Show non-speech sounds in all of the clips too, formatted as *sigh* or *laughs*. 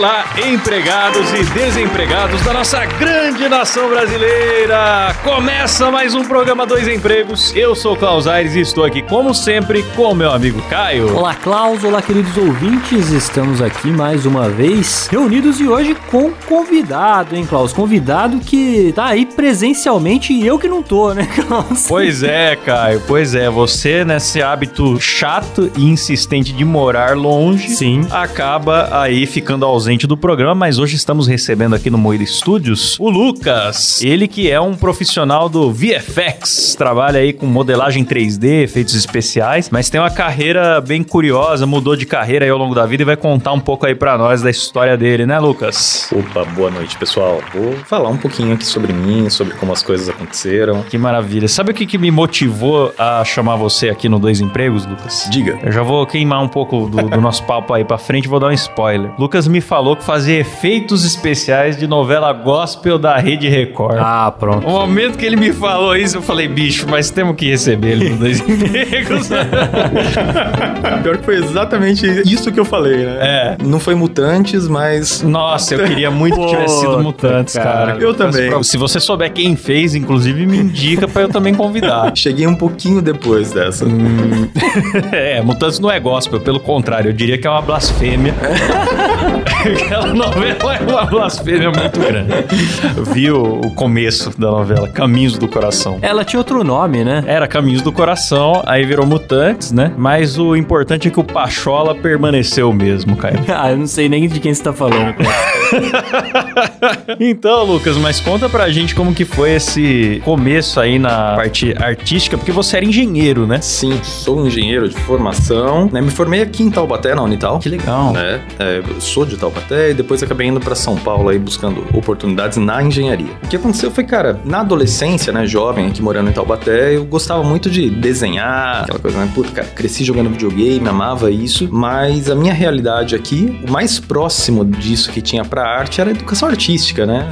Olá, empregados e desempregados da nossa grande nação brasileira! Começa mais um programa Dois Empregos. Eu sou Klaus Aires e estou aqui, como sempre, com o meu amigo Caio. Olá, Klaus. Olá, queridos ouvintes. Estamos aqui mais uma vez reunidos e hoje com convidado, hein, Klaus? Convidado que tá aí presencialmente e eu que não tô, né, *laughs* Klaus? Pois é, Caio, pois é. Você, nesse hábito chato e insistente de morar longe, Sim. acaba aí ficando ausente do programa, mas hoje estamos recebendo aqui no Moída Studios o Lucas. Ele que é um profissional do VFX, trabalha aí com modelagem 3D, efeitos especiais, mas tem uma carreira bem curiosa, mudou de carreira aí ao longo da vida e vai contar um pouco aí pra nós da história dele, né, Lucas? Opa, boa noite, pessoal. Vou falar um pouquinho aqui sobre mim, sobre como as coisas aconteceram. Que maravilha. Sabe o que, que me motivou a chamar você aqui no Dois Empregos, Lucas? Diga. Eu já vou queimar um pouco do, do nosso *laughs* papo aí pra frente e vou dar um spoiler. Lucas me falou que fazia efeitos especiais de novela gospel da Rede Record. Ah, pronto. O momento que ele me falou isso, eu falei, bicho, mas temos que receber ele Dois *laughs* Empregos. *laughs* Pior que foi exatamente isso que eu falei, né? É. Não foi Mutantes, mas. Nossa, eu queria muito que tivesse sido Mutantes, cara. cara. Eu também. Se você souber quem fez, inclusive, me indica pra eu também convidar. *laughs* Cheguei um pouquinho depois dessa. É, Mutantes não é gospel, pelo contrário, eu diria que é uma blasfêmia. Aquela novela é uma blasfêmia muito grande. Eu vi o, o começo da novela, Caminhos do Coração. Ela tinha outro nome, né? Era Caminhos do Coração, aí virou Mutantes, né? Mas o importante é que o Pachola permaneceu mesmo, Caio. *laughs* Ah, eu não sei nem de quem você tá falando. cara. *laughs* Então, Lucas, mas conta pra gente como que foi esse começo aí na parte artística, porque você era engenheiro, né? Sim, sou engenheiro de formação. Né? Me formei aqui em Taubaté, na Unital. Que legal. né? É, eu sou de Taubaté e depois acabei indo pra São Paulo aí buscando oportunidades na engenharia. O que aconteceu foi, cara, na adolescência, né, jovem aqui morando em Taubaté, eu gostava muito de desenhar, aquela coisa, né? Puta, cara, cresci jogando videogame, amava isso, mas a minha realidade aqui, o mais próximo disso que tinha pra arte era a educação artística, né?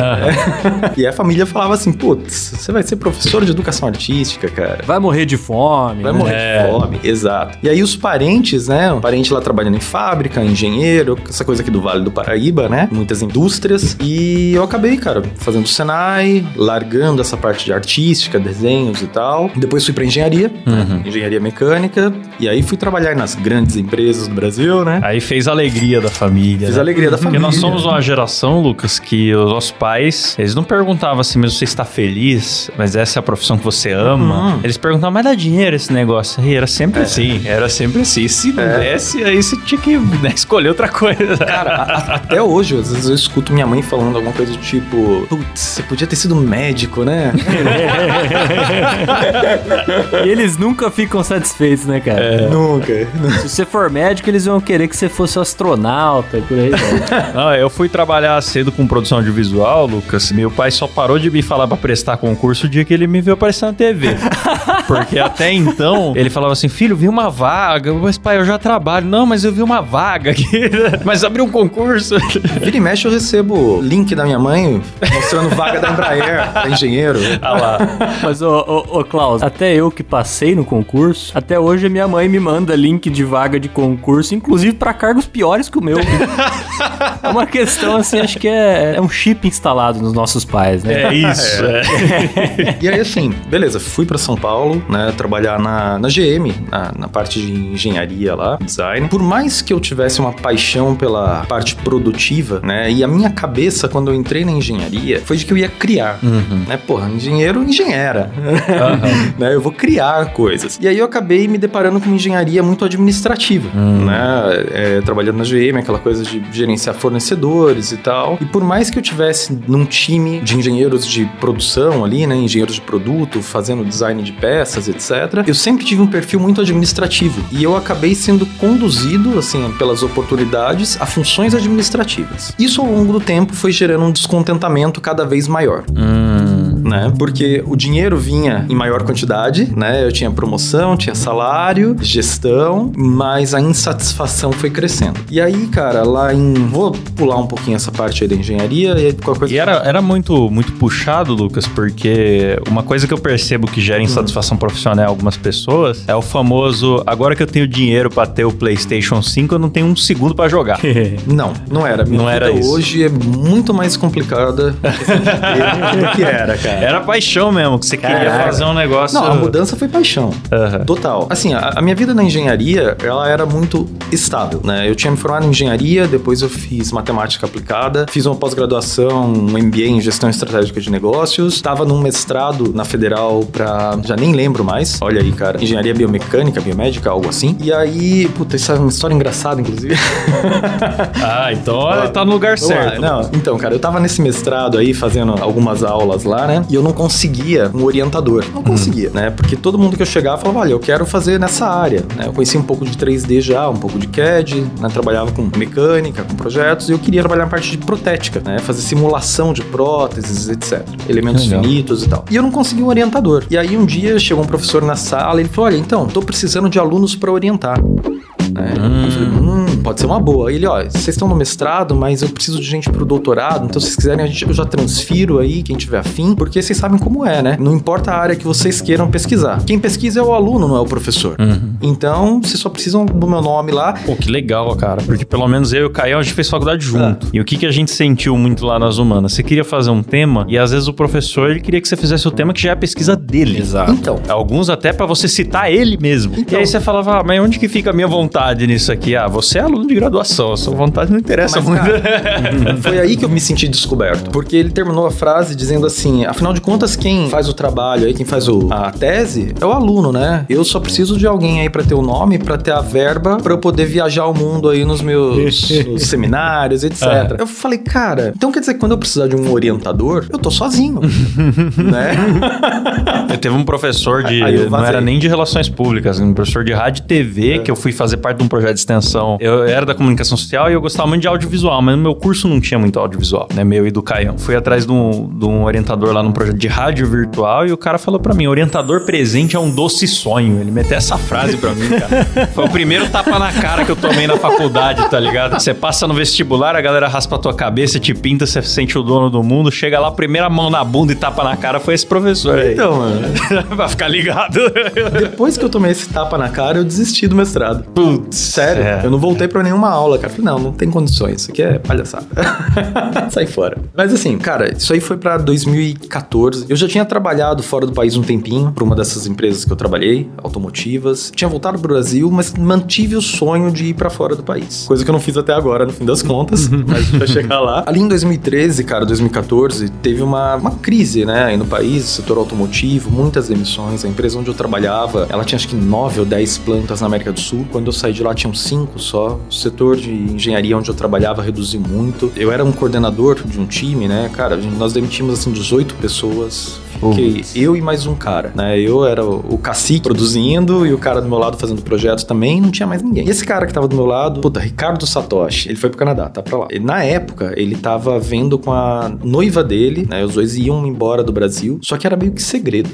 *laughs* e a família falava assim, putz, você vai ser professor de educação artística, cara. Vai morrer de fome. Vai né? morrer É. de fome, exato. E aí os parentes, né? O parente lá trabalhando em fábrica, engenheiro, essa coisa aqui do Vale do Paraíba, né? Muitas indústrias. E eu acabei, cara, fazendo Senai, largando essa parte de artística, desenhos e tal. Depois fui pra engenharia, né? engenharia mecânica. E aí fui trabalhar nas grandes empresas do Brasil, né? Aí fez a alegria da família. Fiz né? a alegria da Porque família. nós somos uma geração, Lucas, que os nossos pais, eles não perguntavam assim, mas você está feliz? Mas essa é a profissão que você ama? Uhum. Eles perguntavam, mas dá dinheiro esse negócio? E era sempre assim, era sempre assim. Se não É. desse, aí você tinha que né, *laughs* escolher outra coisa. Cara, a- a- até hoje, às vezes eu escuto minha mãe falando alguma coisa do tipo: Putz, você podia ter sido médico, né? *laughs* E eles nunca ficam satisfeitos, né, cara? Nunca. Se você for médico, eles vão querer que você fosse astronauta, por aí. Não, *laughs* eu fui trabalhar cedo com produção audiovisual, Lucas. Meu pai só parou de me falar pra prestar concurso o dia que ele me viu aparecer na TV. *laughs* Porque até então, ele falava assim, filho, vi uma vaga. Mas pai, eu já trabalho. Não, mas eu vi uma vaga aqui. mas abriu um concurso. *laughs* Vira e mexe eu recebo link da minha mãe mostrando vaga da Embraer, *laughs* da engenheiro. Ah lá. Mas, ô, ô, ô, Klaus, até eu que passei no concurso, até hoje a minha mãe me manda link de vaga de concurso, inclusive pra cargos piores que o meu. é uma questão, assim, acho que é, é um chip instalado nos nossos pais, né? É isso. é. E aí, assim, beleza, fui pra São Paulo, né, trabalhar na, na GM, na, na parte de engenharia lá, design. Por mais que eu tivesse uma paixão pela parte produtiva né? E a minha cabeça, quando eu entrei na engenharia, foi de que eu ia criar, né? Porra, engenheiro, engenheira. *laughs* né? Eu vou criar coisas. E aí eu acabei me deparando com uma engenharia muito administrativa, né? É, trabalhando na GM, aquela coisa de gerenciar fornecedores e tal. E por mais que eu tivesse num time de engenheiros de produção ali, né? Engenheiros de produto, fazendo design de peças, etc. Eu sempre tive um perfil muito administrativo. E eu acabei sendo conduzido, assim, pelas oportunidades a funções administrativas. Isso ao longo do tempo foi gerando um descontentamento cada vez maior né? Porque o dinheiro vinha em maior quantidade, né? Eu tinha promoção, tinha salário, gestão, mas a insatisfação foi crescendo. E aí, cara, lá em. Vou pular um pouquinho essa parte aí da engenharia e qualquer coisa. E era, era muito, muito puxado, Lucas, porque uma coisa que eu percebo que gera insatisfação profissional em algumas pessoas é o famoso agora que eu tenho dinheiro pra ter o PlayStation 5, eu não tenho um segundo pra jogar. *laughs* Não, não era. Minha Não era isso. hoje é muito mais complicada *laughs* do que era, cara. Era paixão mesmo, que você queria Cara. fazer um negócio. Não, a mudança foi paixão. Aham. Total. Assim, a, a minha vida na engenharia, ela era muito estável, né? Eu tinha me formado em engenharia, depois eu fiz matemática aplicada, fiz uma pós-graduação, um MBA em gestão estratégica de negócios, estava num mestrado na Federal pra... já nem lembro mais. Olha aí, cara. Engenharia biomecânica, biomédica, algo assim. E aí, puta, isso é uma história engraçada, inclusive. *laughs* Ah, então olha, tá no lugar Vamos lá, certo. Não, então, cara, eu tava nesse mestrado aí, fazendo algumas aulas lá, né? E eu não conseguia um orientador. Não conseguia, né? Porque todo mundo que eu chegava falava, olha, eu quero fazer nessa área, né? Eu conhecia um pouco de 3D já, um pouco de CAD, né? Trabalhava com mecânica, com projetos, e eu queria trabalhar na parte de protética, né? Fazer simulação de próteses, etc. Elementos Legal. finitos e tal. E eu não conseguia um orientador. E aí um dia chegou um professor na sala e ele falou, olha, então, tô precisando de alunos para orientar. Né? Eu falei, hum, pode ser uma boa. Aí ele, ó, vocês estão no mestrado, mas eu preciso de gente pro doutorado, então se vocês quiserem, a gente, eu já transfiro aí, quem tiver afim, porque vocês sabem como é, né? Não importa a área que vocês queiram pesquisar. Quem pesquisa é o aluno, não é o professor. Então, vocês só precisam do meu nome lá. Pô, que legal, cara. Porque pelo menos eu e o Caio, a gente fez faculdade junto. E o que, que a gente sentiu muito lá nas humanas? Você queria fazer um tema e às vezes o professor ele queria que você fizesse o tema que já é a pesquisa dele. Exato. Então, Alguns até pra você citar ele mesmo. e Então. aí você falava, ah, mas onde que fica a minha vontade nisso aqui? Ah, você é aluno de graduação, a sua vontade não interessa Mas, muito. cara, *laughs* Foi aí que eu me senti descoberto. Porque ele terminou a frase dizendo assim: afinal de contas, quem faz o trabalho aí, quem faz o- a tese, é o aluno, né? Eu só preciso de alguém aí pra ter o nome, pra ter a verba, pra eu poder viajar o mundo aí nos meus *laughs* nos seminários, etc. Ah. Eu falei, cara, então quer dizer que quando eu precisar de um orientador, eu tô sozinho. *laughs* né? Eu teve um professor de. Não era nem de relações públicas, um professor de rádio e TV, que eu fui fazer parte de um projeto de extensão. Eu era da comunicação social e eu gostava muito de audiovisual, mas no meu curso não tinha muito audiovisual, né? Meu e do Caião. Fui atrás de um, de um orientador lá num projeto de rádio virtual e o cara falou pra mim: orientador presente é um doce sonho. Ele meteu essa frase pra mim, cara. *laughs* Foi o primeiro tapa na cara que eu tomei na faculdade, tá ligado? Você passa no vestibular, a galera raspa a tua cabeça, te pinta, você se sente o dono do mundo, chega lá, primeira mão na bunda e tapa na cara foi esse professor aí. Então, mano. *laughs* Vai ficar ligado. Depois que eu tomei esse tapa na cara, eu desisti do mestrado. Sério. É. Eu não voltei pra nenhuma aula, cara. Falei, não, não tem condições. Isso aqui é palhaçada. *laughs* Sai fora. Mas assim, cara, isso aí foi pra 2014. Eu já tinha trabalhado fora do país um tempinho pra uma dessas empresas que eu trabalhei, automotivas. Tinha voltado pro Brasil, mas mantive o sonho de ir pra fora do país. Coisa que eu não fiz até agora, no fim das contas. mas a gente vai chegar lá. Ali em 2013, cara, 2014, teve uma, uma crise, né, aí no país, setor automotivo, muitas demissões. A empresa onde eu trabalhava, ela tinha acho que nove ou dez plantas na América do Sul. Quando eu saí de lá, tinham cinco só. O setor de engenharia onde eu trabalhava reduziu muito. Eu era um coordenador de um time, né, cara, nós demitimos assim 18 pessoas. Fiquei eu e mais um cara, né? Eu era o, cacique produzindo e o cara do meu lado fazendo projeto também, não tinha mais ninguém. E esse cara que tava do meu lado, puta, Ricardo Satoshi, ele foi pro Canadá, tá pra lá. E na época, ele tava vendo com a noiva dele, né? Os dois iam embora do Brasil, só que era meio que segredo.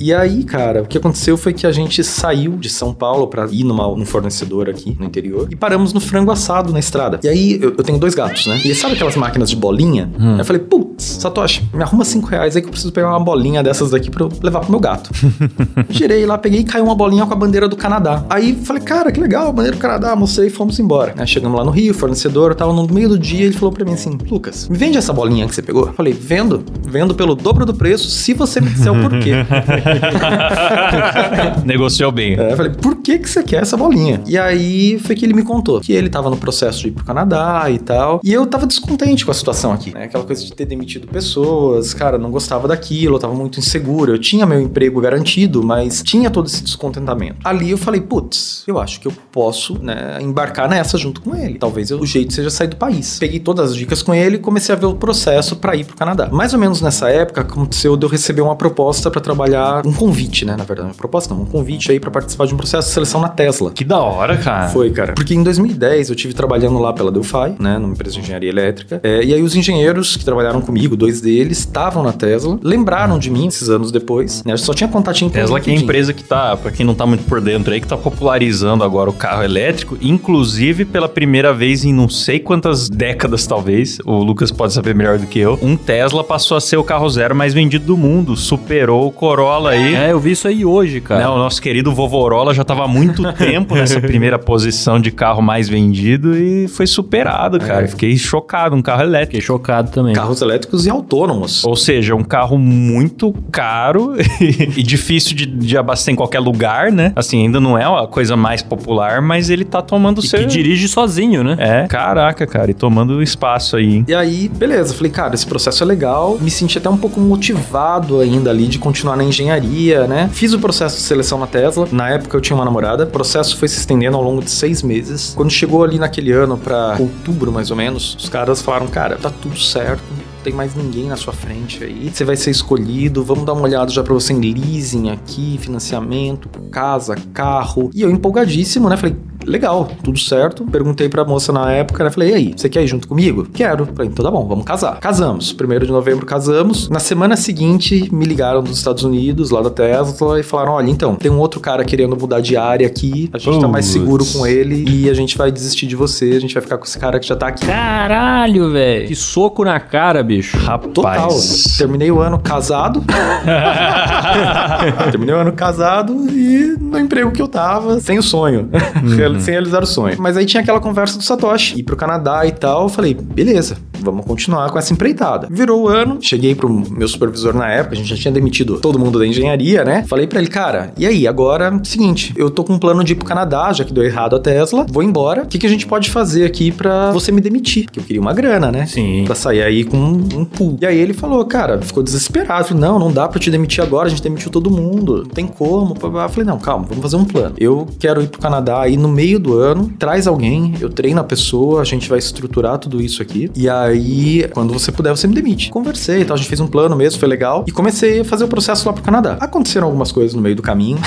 E aí, cara, o que aconteceu foi que a gente saiu de São Paulo pra ir numa, num fornecedor aqui no interior e paramos no frango assado na estrada. E aí, eu, eu tenho dois gatos, né? E sabe aquelas máquinas de bolinha? Aí eu falei, putz, Satoshi, me arruma cinco reais aí que eu preciso pegar uma bolinha bolinha dessas daqui pra eu levar pro meu gato. *laughs* Girei lá, peguei e caiu uma bolinha com a bandeira do Canadá. Aí falei, cara, que legal, bandeira do Canadá, mostrei e fomos embora. Aí chegamos lá no Rio, fornecedor, tava no meio do dia, ele falou pra mim assim, Lucas, me vende essa bolinha que você pegou? Falei, vendo, vendo pelo dobro do preço, se você me disser o porquê. *laughs* Negociou bem. É, eu falei, por que que você quer essa bolinha? E aí foi que ele me contou que ele tava no processo de ir pro Canadá e tal. E eu tava descontente com a situação aqui, né? Aquela coisa de ter demitido pessoas, cara, não gostava daquilo, tava muito inseguro. Eu tinha meu emprego garantido, mas tinha todo esse descontentamento. Ali eu falei, putz, eu acho que eu posso, né, embarcar nessa junto com ele. Talvez eu- o jeito seja sair do país. Peguei todas as dicas com ele e comecei a ver o processo pra ir pro Canadá. Mais ou menos nessa época aconteceu de eu receber uma proposta pra trabalhar, um convite, né, na verdade, uma proposta não, um convite aí pra participar de um processo de seleção na Tesla. Que da hora, cara. Foi, cara. Porque em 2010 eu tive trabalhando lá pela Delphi, né, numa empresa de engenharia elétrica. É, e aí os engenheiros que trabalharam comigo, dois deles, estavam na Tesla, lembraram de mim esses anos depois, né? Eu só tinha contatinho com Tesla que é a empresa que tá, pra quem não tá muito por dentro aí, que tá popularizando agora o carro elétrico, inclusive pela primeira vez em não sei quantas décadas talvez, o Lucas pode saber melhor do que eu, um Tesla passou a ser o carro zero mais vendido do mundo, superou o Corolla aí. É, eu vi isso aí hoje, cara. Né, o nosso querido Vovorola já estava há muito *laughs* tempo nessa primeira posição de carro mais vendido e foi superado, cara. Fiquei chocado, um carro elétrico. Fiquei chocado também. Carros elétricos e autônomos. Ou seja, um carro muito caro *laughs* e difícil de, de abastecer em qualquer lugar, né? Assim, ainda não é a coisa mais popular, mas ele tá tomando E seu... que dirige sozinho, né? É, caraca, cara, e tomando espaço aí. hein? E aí, beleza, falei, cara, esse processo é legal. Me senti até um pouco motivado ainda ali de continuar na engenharia, né? Fiz o processo de seleção na Tesla. Na época eu tinha uma namorada. O processo foi se estendendo ao longo de seis meses. Quando chegou ali naquele ano, pra outubro mais ou menos, os caras falaram, cara, tá tudo certo. Tem mais ninguém na sua frente aí. Você vai ser escolhido. Vamos dar uma olhada já pra você em leasing aqui, financiamento, casa, carro. E eu empolgadíssimo, né? Falei, legal, tudo certo. Perguntei pra moça na época, né? Falei, e aí, você quer ir junto comigo? Quero. Falei, então tá bom, vamos casar. Casamos. Primeiro de novembro casamos. Na semana seguinte, me ligaram dos Estados Unidos, lá da Tesla, e falaram: olha, então, tem um outro cara querendo mudar de área aqui. A gente tá mais Putz. seguro com ele e a gente vai desistir de você. A gente vai ficar com esse cara que já tá aqui. Caralho, velho. Que soco na cara, bicho. Total. Rapaz. Terminei o ano casado. *laughs* Terminei o ano casado e no emprego que eu tava, sem o sonho. *laughs* Real- sem realizar o sonho. Mas aí tinha aquela conversa do Satoshi, ir pro Canadá e tal. Eu falei, beleza, vamos continuar com essa empreitada. Virou o ano, cheguei pro meu supervisor na época, a gente já tinha demitido todo mundo da engenharia, né? Falei pra ele, cara, e aí, agora, seguinte, eu tô com um plano de ir pro Canadá, já que deu errado a Tesla, vou embora. O que, que a gente pode fazer aqui pra você me demitir? Porque eu queria uma grana, né? Sim. Pra sair aí com um, um pool. E aí ele falou, cara, ficou desesperado. Falei, não, não dá pra te demitir agora, a gente demitiu todo mundo. Não tem como. Eu falei, não, calma, vamos fazer um plano. Eu quero ir pro Canadá aí no meio do ano, traz alguém, eu treino a pessoa, a gente vai estruturar tudo isso aqui. E aí, quando você puder, você me demite. Conversei e tal, a gente fez um plano mesmo, foi legal. E comecei a fazer o processo lá pro Canadá. Aconteceram algumas coisas no meio do caminho.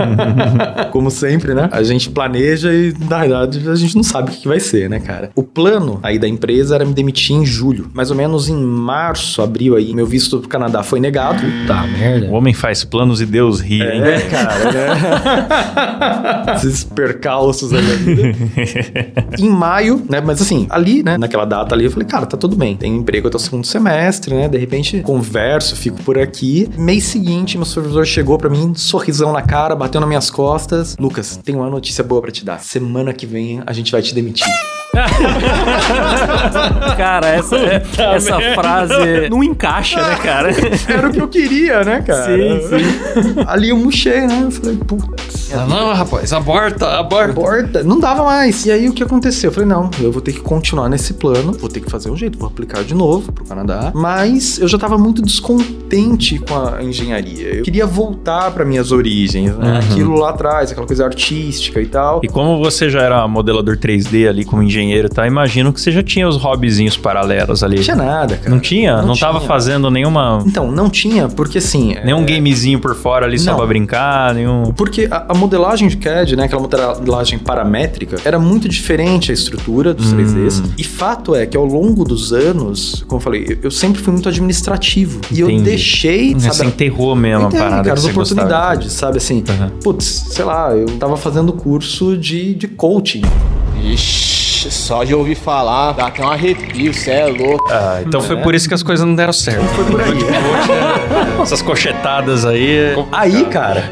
*laughs* Como sempre, né? A gente planeja e, na verdade, a gente não sabe o que vai ser, né, cara? O plano aí da empresa era me demitir em julho. Mais ou menos em março, abril aí, meu visto pro Canadá foi negado. Tá, merda. O homem faz planos e Deus ri, hein? É, cara, *laughs* né? Esses percalços aí da vida. *laughs* em maio, né? Mas assim, ali, né? Naquela data ali, eu falei, cara, tá tudo bem. Tenho emprego até o segundo semestre, né? De repente, converso, fico por aqui. Mês seguinte, meu supervisor chegou pra mim, sorrisão na cara, bateu nas minhas costas. Lucas, tem uma notícia boa pra te dar. Semana que vem a gente vai te demitir. *laughs* Cara, essa, essa frase não encaixa, né, cara? *laughs* Era o que eu queria, né, cara? Sim, sim. Ali eu murchei, né? Eu falei, putz. Não, rapaz, aborta, aborta. Porta, não dava mais. E aí o que aconteceu? Eu falei, não, eu vou ter que continuar nesse plano, vou ter que fazer um jeito, vou aplicar de novo pro Canadá. Mas eu já tava muito descontente com a engenharia. Eu queria voltar para minhas origens, né? Aquilo lá atrás, aquela coisa artística e tal. E como você já era modelador 3D ali como engenheiro, tá? Imagino que você já tinha os hobbyzinhos paralelos ali. Não tinha nada, cara. Não tinha? Não, tava tinha. fazendo nenhuma. Então, não tinha, porque assim. Nenhum é, gamezinho por fora ali só Não. pra brincar, nenhum. Porque a, a modelagem de CAD, né, aquela modelagem paramétrica, era muito diferente a estrutura dos Hum. 3Ds. E fato é que ao longo dos anos, como eu falei, eu, eu sempre fui muito administrativo. E eu Entendi. deixei, Você sabe, enterrou mesmo a Entendi, parada cara, que as você gostava. oportunidades, sabe assim? Aham. Putz, sei lá, eu tava fazendo curso de, de coaching. Ixi, só de ouvir falar, dá até um arrepio, cê é louco. Ah, então foi por isso que as coisas não deram certo. Foi por aí. *laughs* Essas cochetadas aí. Aí, cara,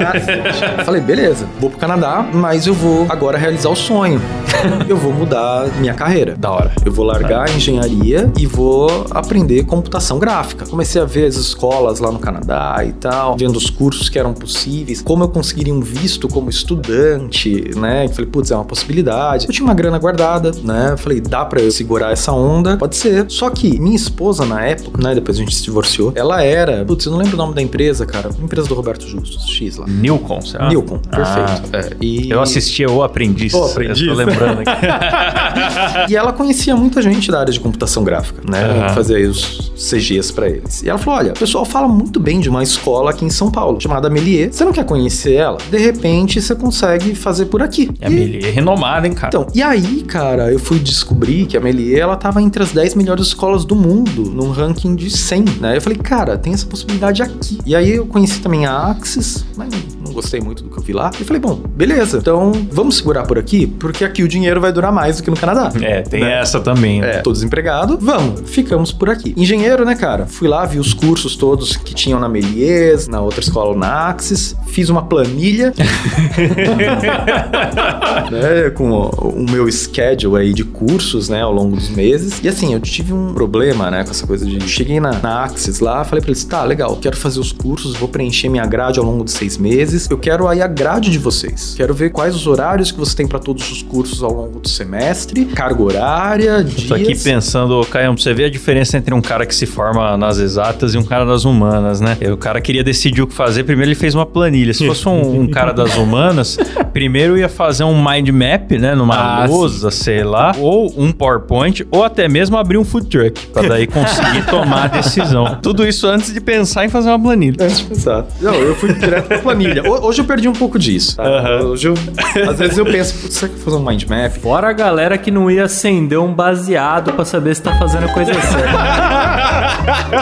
ah, *laughs* falei, beleza, vou pro Canadá, mas eu vou agora realizar o sonho. *laughs* Eu vou mudar minha carreira. Da hora. Eu vou largar a engenharia e vou aprender computação gráfica. Comecei a ver as escolas lá no Canadá e tal, vendo os cursos que eram possíveis, como eu conseguiria um visto como estudante, né? Falei, putz, é uma possibilidade. Eu tinha uma grana guardada, né? Falei, dá pra eu segurar essa onda? Pode ser. Só que minha esposa, na época, né? Depois a gente se divorciou, ela era, putz, eu não lembro o nome da empresa, cara. Empresa do Roberto Justus, X lá. Nilcon, será? Nilcon, Ah. perfeito. É, e... Eu assistia O Aprendiz. O Aprendiz. Tô lembrando aqui. *laughs* E ela conhecia muita gente da área de computação gráfica, né? Aham. Fazia aí os CGs pra eles. E ela falou: olha, o pessoal fala muito bem de uma escola aqui em São Paulo, chamada Melier. Você não quer conhecer ela? De repente você consegue fazer por aqui. É E- Melier renomada, hein, cara? Então, e aí, cara, eu fui descobrir que a Melier, ela tava entre as 10 melhores escolas do mundo, num ranking de 100, né? Eu falei, cara, tem essa possibilidade aqui. E aí eu conheci também a Axis, mas gostei muito do que eu vi lá. E falei, bom, beleza, então vamos segurar por aqui, porque aqui o dinheiro vai durar mais do que no Canadá. É, tem Né? essa também. né? É, tô desempregado, vamos, ficamos por aqui. Engenheiro, né, cara? Fui lá, vi os cursos todos que tinham na Melies, na outra escola na Axis, fiz uma planilha, *laughs* né, com o, o meu schedule aí de cursos, né, ao longo dos meses. E assim, eu tive um problema, né, com essa coisa de... Cheguei na, na Axis lá, falei pra eles, tá, legal, quero fazer os cursos, vou preencher minha grade ao longo de seis meses. Eu quero aí a grade de vocês. Quero ver quais os horários que você tem pra todos os cursos ao longo do semestre, carga horária, dias... Tô aqui pensando, Caio, pra você ver a diferença entre um cara que se forma nas exatas e um cara das humanas, né? O cara queria decidir o que fazer, primeiro ele fez uma planilha. Se fosse um, um cara das humanas, *laughs* primeiro ia fazer um mind map, né? Numa Ah, lousa, sei lá, ou um PowerPoint, ou até mesmo abrir um food truck, pra daí *laughs* conseguir tomar a decisão. Tudo isso antes de pensar em fazer uma planilha. Antes de pensar. Não, eu fui direto pra planilha. *laughs* Ho- Hoje eu perdi um pouco disso, tá? Aham. Hoje eu... Às vezes eu penso, será que eu vou fazer um mind map? Fora a galera que não ia acender um baseado pra saber se tá fazendo a coisa *laughs* certa.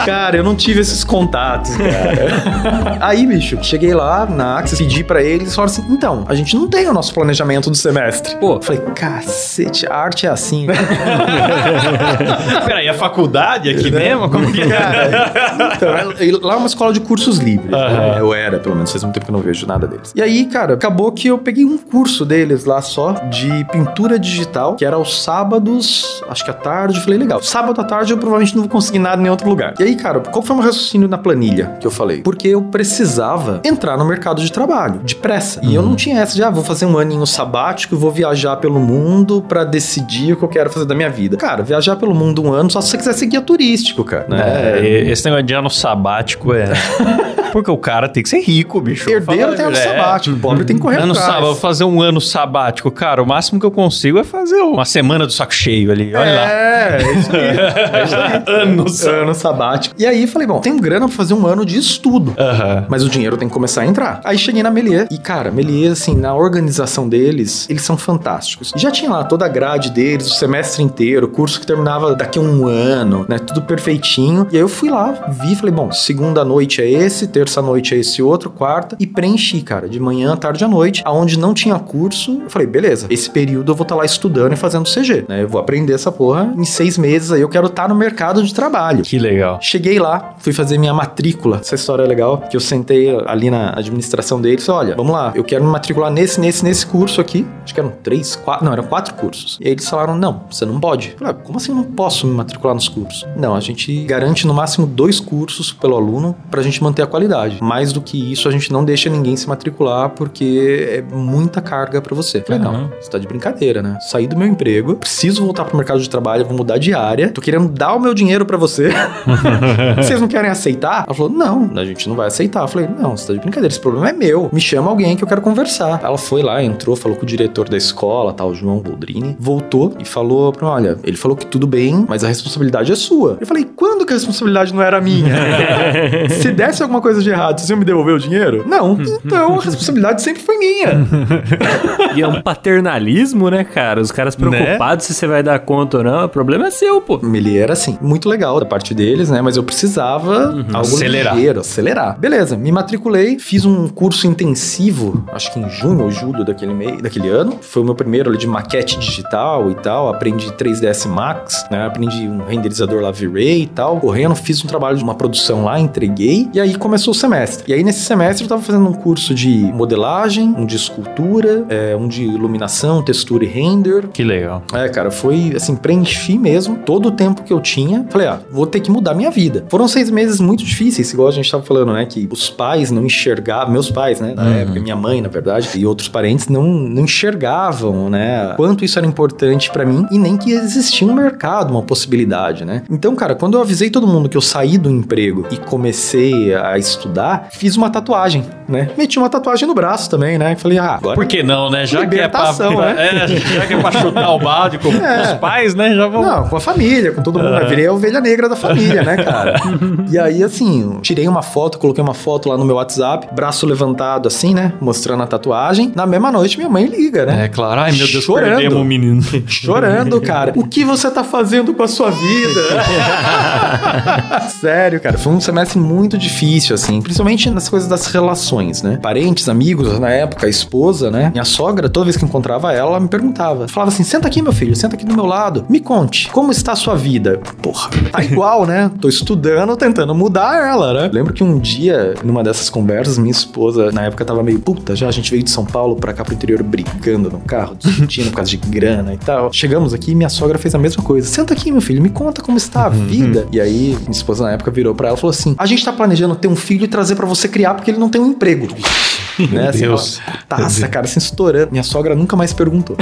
Cara, eu não tive esses contatos, cara. Aí, bicho, cheguei lá na Axis, pedi pra eles, falaram assim, então, a gente não tem o nosso planejamento do semestre. Pô. Falei, cacete, a arte é assim. *laughs* Peraí, a faculdade aqui Né? mesmo? Como que é? Cara, então, lá é uma escola de cursos livres. Né? Eu era, pelo menos, faz um tempo que eu não vejo nada deles. E aí, cara, acabou que eu peguei um curso deles lá só, de pintura digital, que era aos sábados, acho que à tarde. Falei, legal. Sábado à tarde eu provavelmente não vou conseguir nada em outro lugar. E aí, cara, qual foi o meu raciocínio na planilha que eu falei? Porque eu precisava entrar no mercado de trabalho, depressa. E eu não tinha essa de, ah, vou fazer um aninho sabático e vou viajar pelo mundo pra decidir o que eu quero fazer da minha vida. Cara, viajar pelo mundo um ano só se você quiser ser guia turístico, cara. Né? É, esse negócio de ano sabático é. *laughs* Porque o cara tem que ser rico, bicho. Herdeiro tem ano é. sabático, pobre tem que correr Ano atrás. sábado, vou fazer um ano sabático. Cara, o máximo que eu consigo é fazer uma semana do saco cheio ali. Olha lá. É, é isso aí. É isso aí. *laughs* Ano ano sabático. E aí falei, bom, tenho grana pra fazer um ano de estudo. Mas o dinheiro tem que começar a entrar. Aí cheguei na Melier. E, cara, Melier, assim, na organização deles, eles são fantásticos. Já tinha lá toda a grade deles, o semestre inteiro, o curso que terminava daqui a um ano, né? Tudo perfeitinho. E aí eu fui lá, vi, falei, bom, segunda noite é esse, terça noite é esse outro, quarta. E preenchi, cara, de manhã, tarde à noite. Aonde não tinha curso, eu falei, beleza, esse período eu vou estar lá estudando e fazendo CG, né? Eu vou aprender essa porra em seis meses aí, eu quero estar no mercado de trabalho. Que legal. Cheguei lá, fui fazer minha matrícula. Essa história é legal, que eu sentei ali na administração deles olha, vamos lá, eu quero me matricular nesse, nesse, nesse curso aqui. Acho que eram três, quatro, não, eram quatro cursos. E eles falaram, não, você não pode. Eu falei, ah, como assim eu não posso me matricular nos cursos? Não, a gente garante no máximo dois cursos pelo aluno pra gente manter a qualidade. Mais do que isso, a gente não deixa ninguém se matricular porque é muita carga pra você. Falei, Uhum. não, você tá de brincadeira, né? Saí do meu emprego, preciso voltar pro mercado de trabalho, vou mudar de área, tô querendo dar o meu dinheiro pra você. *laughs* Vocês não querem aceitar? Ela falou, não, a gente não vai aceitar. Eu falei, não, você tá de brincadeira, esse problema é meu. Me chama alguém que eu quero conversar. Ela foi lá, entrou, falou com o diretor da escola, tal, João Boldrini, voltou e falou pra mim, olha, ele falou que tudo bem, mas a responsabilidade é sua. Eu falei, quando que a responsabilidade não era minha? *laughs* Se desse alguma coisa coisa de errado, vocês iam me devolver o dinheiro? Não. Então a responsabilidade sempre foi minha. E é um paternalismo, né, cara? Os caras preocupados se você vai dar conta ou não. O problema é seu, pô. Ele era assim, muito legal da parte deles, né? Mas eu precisava algo Acelerar. ligeiro, acelerar. Beleza, me matriculei, fiz um curso intensivo, acho que em junho ou julho daquele, mei, daquele ano. Foi o meu primeiro ali de maquete digital e tal. Aprendi 3ds Max, né? Aprendi um renderizador lá V-Ray e tal. Correndo, fiz um trabalho de uma produção lá, entreguei. E aí começou o semestre. E aí nesse semestre eu tava fazendo um curso de modelagem, um de escultura, é, um de iluminação, textura e render. Que legal. É, cara, foi assim, preenchi mesmo todo o tempo que eu tinha. Falei, ah, vou ter que mudar minha vida. Foram seis meses muito difíceis, igual a gente tava falando, né? Que os pais não enxergavam, meus pais, né? Na época, minha mãe, na verdade, e outros parentes não, não enxergavam, né? Quanto isso era importante pra mim e nem que existia um mercado, uma possibilidade, né? Então, cara, quando eu avisei todo mundo que eu saí do emprego e comecei a estudar, fiz uma tatuagem, né? Meti uma tatuagem no braço também, né? Falei, ah, agora. Por que não, né? Já que é pra, né? *laughs* é, já que é pra chutar o balde com *laughs* É. os pais, né? Já vão. Não, com a família, com todo mundo. né? Virei a ovelha negra da família, né, cara? *laughs* e aí, assim, tirei uma foto, coloquei uma foto lá no meu WhatsApp, braço levantado, assim, né? Mostrando a tatuagem. Na mesma noite, minha mãe liga, né? É claro. Ai, meu Deus, Chorando. perdemos o menino. Chorando, cara. O que você tá fazendo com a sua vida? Sério, cara. Foi um semestre muito difícil, assim. Principalmente nas coisas das relações, né? Parentes, amigos, na época, a esposa, né? Minha sogra, toda vez que encontrava ela, ela me perguntava. Falava assim: senta aqui, meu filho, senta aqui do meu lado. Me conte, como está a sua vida? Porra, tá igual, né? Tô estudando, tentando mudar ela, né? Lembro que um dia, numa dessas conversas, minha esposa, na época, tava meio puta já. A gente veio de São Paulo pra cá pro interior brigando no carro, discutindo por causa de grana e tal. Chegamos aqui e minha sogra fez a mesma coisa. Senta aqui, meu filho, me conta como está a vida. E aí, minha esposa na época virou pra ela e falou assim: A gente tá planejando ter um filho e trazer pra você criar porque ele não tem um emprego. Né? Assim, Deus. ela, Taça, cara, assim, estourando. Minha sogra nunca mais perguntou.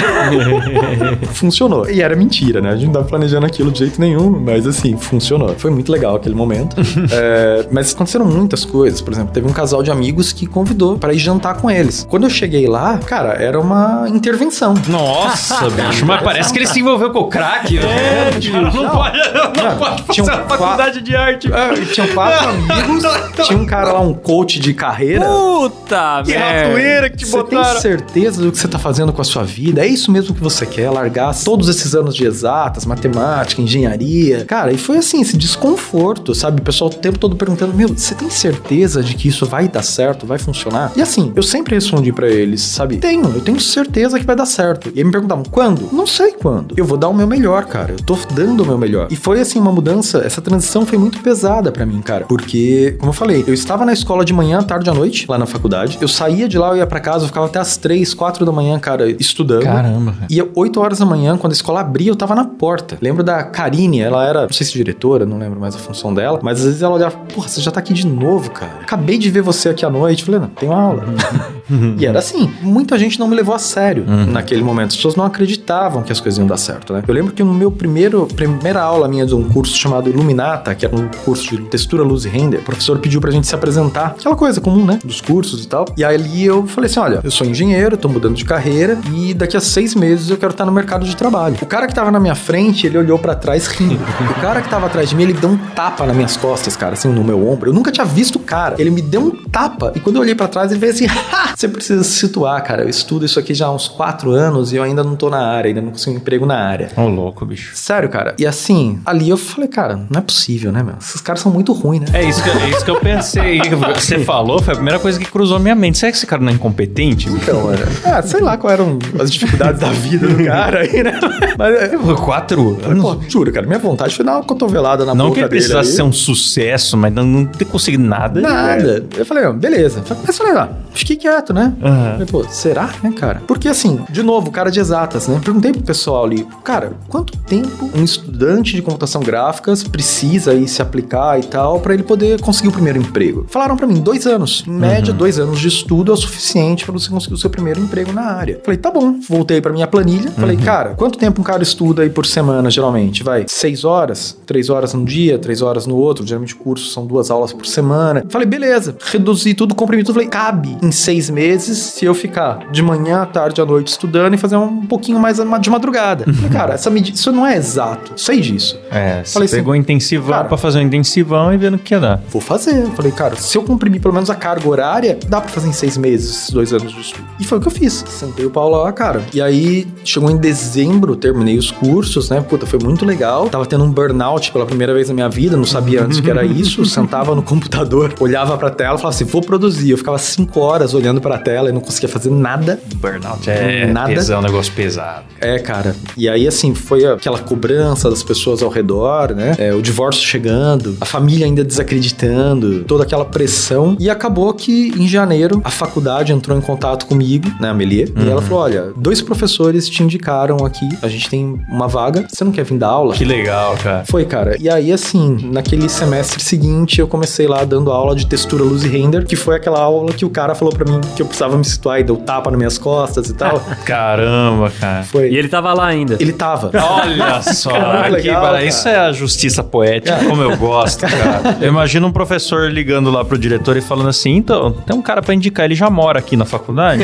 *laughs* funcionou. E era mentira, né? A gente não tava planejando aquilo de jeito nenhum, mas assim, funcionou. Foi muito legal aquele momento. É, *laughs* mas aconteceram muitas coisas. Por exemplo, teve um casal de amigos que convidou pra ir jantar com eles. Quando eu cheguei lá, cara, era uma intervenção. Nossa, *laughs* bicho. Mas parece que ele se envolveu com o crack. É, cara, não, não. pode, não, Não, pode tinha fazer a faculdade de arte. É, tinham quatro amigos, tinha um cara lá, um coach de carreira. Puta Que ratoeira que te Você tem botaram. certeza do que você tá fazendo com a sua vida? É isso mesmo que você quer? Largar todos esses anos de exatas, matemática, engenharia? Cara, e foi assim, esse desconforto, sabe? O pessoal o tempo todo perguntando: Meu, você tem certeza de que isso vai dar certo, vai funcionar? E assim, eu sempre respondi pra eles, sabe? Tenho, eu tenho certeza que vai dar certo. E aí me perguntavam: Quando? Não sei quando. Eu vou dar o meu melhor, cara. Eu tô dando o meu melhor. E foi assim, uma mudança, essa transição foi muito pesada pra mim, cara. Porque, como eu falei, eu estava na escola de manhã, tarde à noite, lá na faculdade. Eu saía de lá, eu ia pra casa, eu ficava até as três, quatro da manhã, cara, estudando. Caramba. E 8 horas da manhã, quando a escola abria, eu tava na porta. Lembro da Karine, ela era, não sei se diretora, não lembro mais a função dela, mas às vezes ela olhava, porra, você já tá aqui de novo, cara. Acabei de ver você aqui à noite. Falei, não, tenho aula. *laughs* e era assim, muita gente não me levou a sério naquele momento. As pessoas não acreditavam que as coisas iam dar certo, né? Eu lembro que no meu primeiro, primeira aula minha de um curso chamado Illuminata, que era um curso de textura, luz e render, o professor pediu pra gente se apresentar. Aquela coisa comum, né? Dos cursos e tal. E aí ali eu falei assim, olha, eu sou engenheiro, tô mudando de carreira e daqui a seis meses eu quero estar no mercado de trabalho. O cara que tava na minha frente, ele olhou pra trás rindo. O cara que tava atrás de mim, ele deu um tapa nas minhas costas, cara, assim, no meu ombro. Eu nunca tinha visto o cara. Ele me deu um tapa e quando eu olhei pra trás, ele fez assim, ha! Você precisa se situar, cara. Eu estudo isso aqui já há uns quatro anos e eu ainda não tô na área, ainda não consigo um emprego na área. Ô, louco, bicho. Sério, cara. E assim, ali eu falei, cara, não é possível, né, meu? Esses caras são muito ruins, né? É isso, que, é isso que eu pensei. O *laughs* que você falou foi a primeira coisa que cruzou minha mente. Será que esse cara não é incompetente? Então, era. Ah, sei lá quais eram as dificuldades da vida do cara aí, né? Mas, é, Quatro anos. pô, juro, cara, minha vontade foi dar uma cotovelada na não boca que ele dele. precisasse aí. ser um sucesso, mas não, não ter conseguido nada. Nada. Eu falei, beleza. Mas falei, ó, fiquei quieto, né? Aham. Falei, pô, será, né, cara? Porque assim, de novo, cara de exatas, né? Perguntei pro pessoal ali, cara, quanto tempo um estudante de computação gráficas precisa aí se aplicar e tal pra ele poder conseguir o primeiro emprego? Falaram pra mim, dois anos. Em média, dois anos de estudo é o suficiente pra você conseguir o seu primeiro emprego na área. Falei, tá bom. Voltei pra minha planilha. Falei, cara, quanto tempo um cara estuda aí por semana, geralmente? Vai, seis horas? Três horas num dia, três horas no outro. Geralmente o curso são duas aulas por semana. Falei, beleza. Reduzi tudo, comprimi tudo. Falei, cabe em seis meses se eu ficar de manhã, à tarde, à noite estudando e fazer um pouquinho mais de madrugada. Falei, *laughs* cara, essa medida, isso não é exato. Sei disso. É, você Falei assim, pegou intensivão cara- pra fazer um intensivão e vendo o que ia dar. Vou fazer. Falei, cara, se eu comprimir pelo menos a carga horária, dá pra fazer em seis meses, esses dois anos de estudo. E foi o que eu fiz. Sentei o pau lá, cara. E aí, chegou em dezembro, terminei os cursos, né? Puta, foi muito legal. Tava tendo um burnout pela primeira vez na minha vida, não sabia antes que era isso. *laughs* Sentava no computador, olhava pra tela falava assim, vou produzir. Eu ficava cinco horas olhando pra tela e não conseguia fazer nada. Burnout é Nada. pesão, um negócio pesado. É, cara. E aí, assim, foi aquela cobrança das pessoas ao redor, né? É, o divórcio chegando, a família ainda desacreditando, toda aquela pressão. E acabou que, em janeiro, a faculdade entrou em contato comigo, né, a Melie, e ela falou: olha, dois professores te indicaram aqui, a gente tem uma vaga, você não quer vir dar aula? Que legal, cara. Foi, cara. E aí, assim, naquele semestre seguinte, eu comecei lá dando aula de textura, luz e render, que foi aquela aula que o cara falou pra mim que eu precisava me situar e deu tapa nas minhas costas e tal. *laughs* Caramba, cara. Foi. E ele tava lá ainda. Ele tava. Olha *laughs* só, legal, bara- cara. isso é a justiça poética, como eu gosto, cara. *laughs* Eu imagino um professor ligando lá pro diretor e falando assim: então, tem um cara pra indicar, ele já mora aqui na faculdade.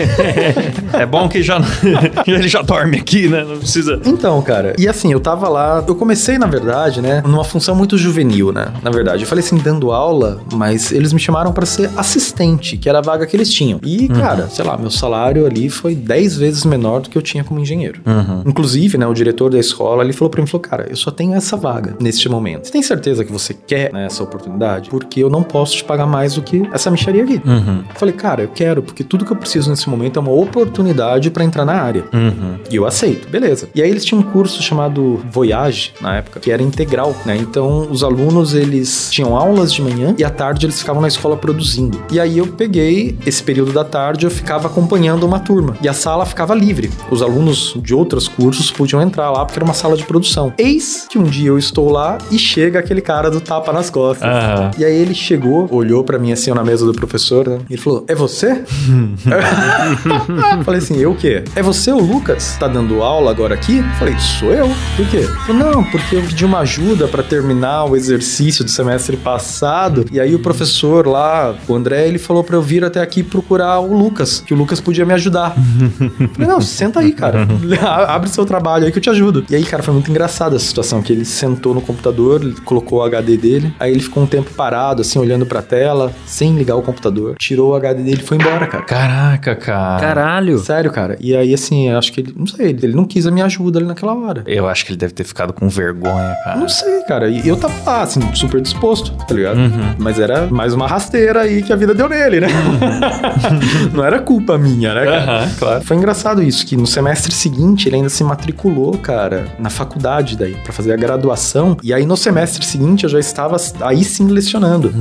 *laughs* é bom que já *laughs* ele já dorme aqui, né? Não precisa. Então, cara, e assim, eu tava lá, eu comecei, na verdade, né, numa função muito juvenil, né, na verdade. Eu falei assim, dando aula, mas eles me chamaram pra ser assistente, que era a vaga que eles tinham. E, cara, sei lá, meu salário ali foi 10 vezes menor do que eu tinha como engenheiro. Inclusive, né, o diretor da escola, ele falou pra mim, falou, cara, eu só tenho essa vaga neste momento. Você tem certeza que você quer né, essa oportunidade? Porque eu não posso te pagar mais do que essa micharia aqui. Uhum. Eu falei, cara, eu quero, porque tudo que eu preciso nesse momento é uma oportunidade pra entrar na área. Uhum. E eu aceito, beleza. E aí eles tinham um curso chamado Voyage, na época, que era integral, né? Então os alunos, eles tinham aulas de manhã e à tarde eles ficavam na escola produzindo. E aí eu peguei esse período da tarde, eu ficava acompanhando uma turma. E a sala ficava livre. Os alunos de outros cursos podiam entrar lá, porque era uma sala de produção. Eis que um dia eu estou lá e chega aquele cara do tapa nas costas. Aham. E aí ele chegou, olhou pra mim assim, na mesa do professor, né? E ele falou: É você? *laughs* Falei assim, eu o quê? É você, o Lucas? Tá dando aula agora aqui? Falei, sou eu. Por quê? Falei, não, porque eu pedi uma ajuda pra terminar o exercício do semestre passado. E aí o professor lá, o André, ele falou pra eu vir até aqui procurar o Lucas, que o Lucas podia me ajudar. *laughs* Falei, não, senta aí, cara. Abre seu trabalho aí que eu te ajudo. E aí, cara, foi muito engraçada essa situação, que ele sentou no computador, colocou o HD dele, aí ele ficou um tempo parado, assim, olhando pra tela, sem ligar o computador, tirou o HD dele e foi embora, cara. Caraca, cara. Caralho. Sério, cara. E aí, assim, eu acho que ele, não sei, ele não quis a minha ajuda ali naquela hora. Eu acho que ele deve ter ficado com vergonha, cara. Não sei, cara. E eu tava lá, assim, super disposto, tá ligado? Mas era mais uma rasteira aí que a vida deu nele, né? *laughs* não era culpa minha, né, cara? Aham, claro. Foi engraçado isso, que no semestre seguinte ele ainda se matriculou, cara, na faculdade daí, pra fazer a graduação. E aí no semestre seguinte eu já estava aí sim lecionando.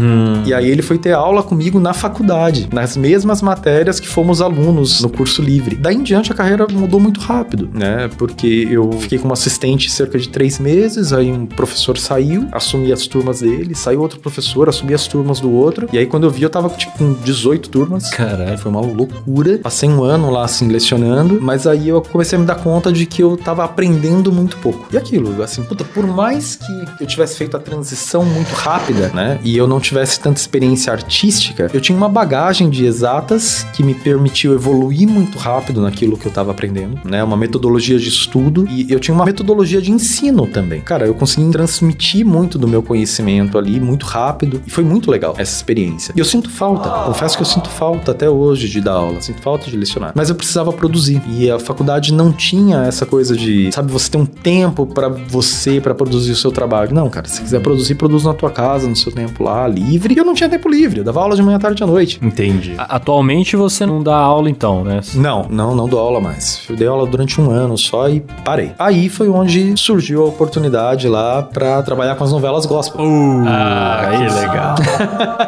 E aí ele foi ter aula comigo na faculdade, nas mesmas matérias que fomos alunos no curso livre. Daí em diante a carreira mudou muito rápido, né? Porque eu fiquei como assistente cerca de três meses, aí um professor saiu, assumi as turmas dele, saiu outro professor, assumi as turmas do outro. E aí quando eu vi eu tava tipo com 18 turmas. Caralho. Foi uma loucura. Passei um ano lá, assim, lecionando, mas aí eu comecei a me dar conta de que eu tava aprendendo muito pouco. E aquilo, assim, puta, por mais que eu tivesse feito a transição muito rápida, né, e eu não tivesse tanta experiência artística, eu tinha uma bagagem de exatas que me permitiu evoluir muito rápido naquilo que eu tava aprendendo, né, uma metodologia de estudo e eu tinha uma metodologia de ensino também. Cara, eu consegui transmitir muito do meu conhecimento ali, muito rápido, e foi muito legal essa experiência. E eu sinto falta, confesso que eu sinto falta até hoje de dar aula, sinto falta de lecionar. Mas eu precisava produzir. E a faculdade não tinha essa coisa de, sabe, você ter um tempo pra você, pra produzir o seu trabalho. Não, cara, se quiser produzir, produz na tua casa, no seu tempo lá, livre. E eu não tinha tempo livre, eu dava aula de manhã, tarde e à noite. Entendi. A- Atualmente você não dá aula então, né? Não, não, não dou aula mais. Eu dei aula durante um ano só e parei. Aí foi onde surgiu a oportunidade lá pra trabalhar com as novelas gospel. Ah, que legal.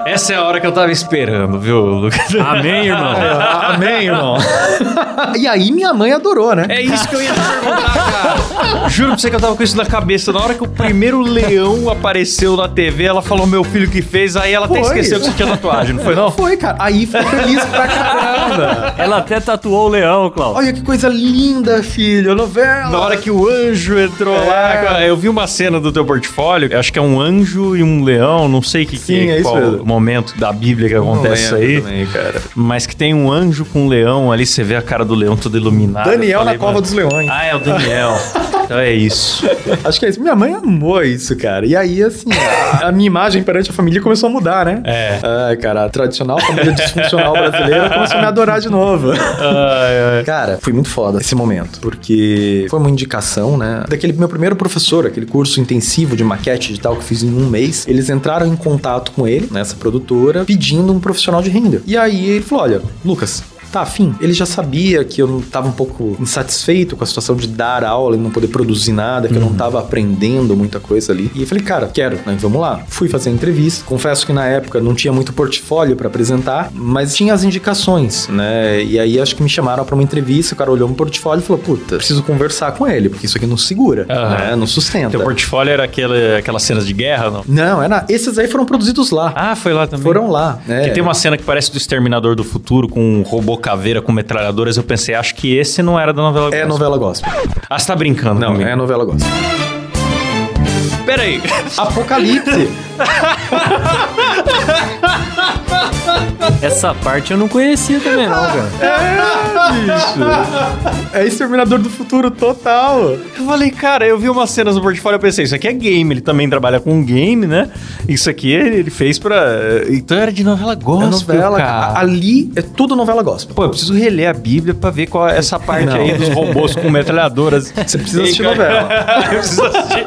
Essa é a hora que eu tava esperando, viu, Lucas? Amém, irmão. *laughs* Amém, irmão. E aí minha mãe adorou, né? É isso que eu ia te perguntar, cara. *laughs* Juro pra você que eu tava com isso na cabeça. Na hora que o primeiro leão apareceu na TV, ela falou meu filho que fez, aí ela até Foi. esqueceu que você tinha tatuagem, não foi não? Foi, cara. Aí ficou feliz pra caramba. Ela até tatuou o leão, Klaus. Olha que coisa linda, filho. Novela. Na hora que o anjo entrou É. lá, cara, eu vi uma cena do teu portfólio, eu acho que é um anjo e um leão, não sei o que, Sim, que é isso qual mesmo. momento da Bíblia que acontece isso aí. também, cara. Mas que tem um anjo com um leão ali, você vê a cara do leão toda iluminada. Daniel falei, na Cova mano, dos Leões. Ah, é o Daniel. então é isso. *laughs* Acho que é isso. Minha mãe amou isso, cara. E aí, assim, a, a minha imagem perante a família começou a mudar, né? É. Ai, cara, a tradicional família disfuncional brasileira começou a me adorar de novo. Ai, ai. Cara, foi muito foda esse momento, porque foi uma indicação, né? Daquele meu primeiro professor, aquele curso intensivo de maquete digital que eu fiz em um mês, eles entraram em contato com ele, nessa produtora, pedindo um profissional de render. E aí ele falou: olha, Lucas. Tá, afim. Ele já sabia que eu não tava um pouco insatisfeito com a situação de dar aula e não poder produzir nada, que eu não tava aprendendo muita coisa ali. E eu falei, cara, quero, né? Vamos lá. Fui fazer a entrevista. Confesso que na época não tinha muito portfólio pra apresentar, mas tinha as indicações, né? E aí acho que me chamaram pra uma entrevista, o cara olhou no portfólio e falou: puta, preciso conversar com ele, porque isso aqui não segura, Aham. né? Não sustenta. Teu portfólio era aquele, aquelas cenas de guerra, não? Não, era, esses aí foram produzidos lá. Ah, foi lá também. Foram lá, né? Tem uma cena que parece do Exterminador do Futuro com um robô caveira com metralhadoras. Eu pensei, acho que esse não era da novela É gospel. novela gospel. Ah, você tá brincando Não, comigo. é novela gospel. Pera aí. Apocalipse. Essa parte eu não conhecia também, não, cara. É Exterminador do Futuro total. Eu falei, cara, eu vi umas cenas no portfólio e pensei, isso aqui é game. Ele também trabalha com game, né? Isso aqui ele, ele fez pra... Então era de novela É gospel, novela, cara. cara. Ali é tudo novela gospel. Pô, eu preciso reler a Bíblia pra ver qual é essa parte Não. aí dos robôs com metralhadoras. Você precisa assistir cara. novela. *laughs* eu preciso assistir.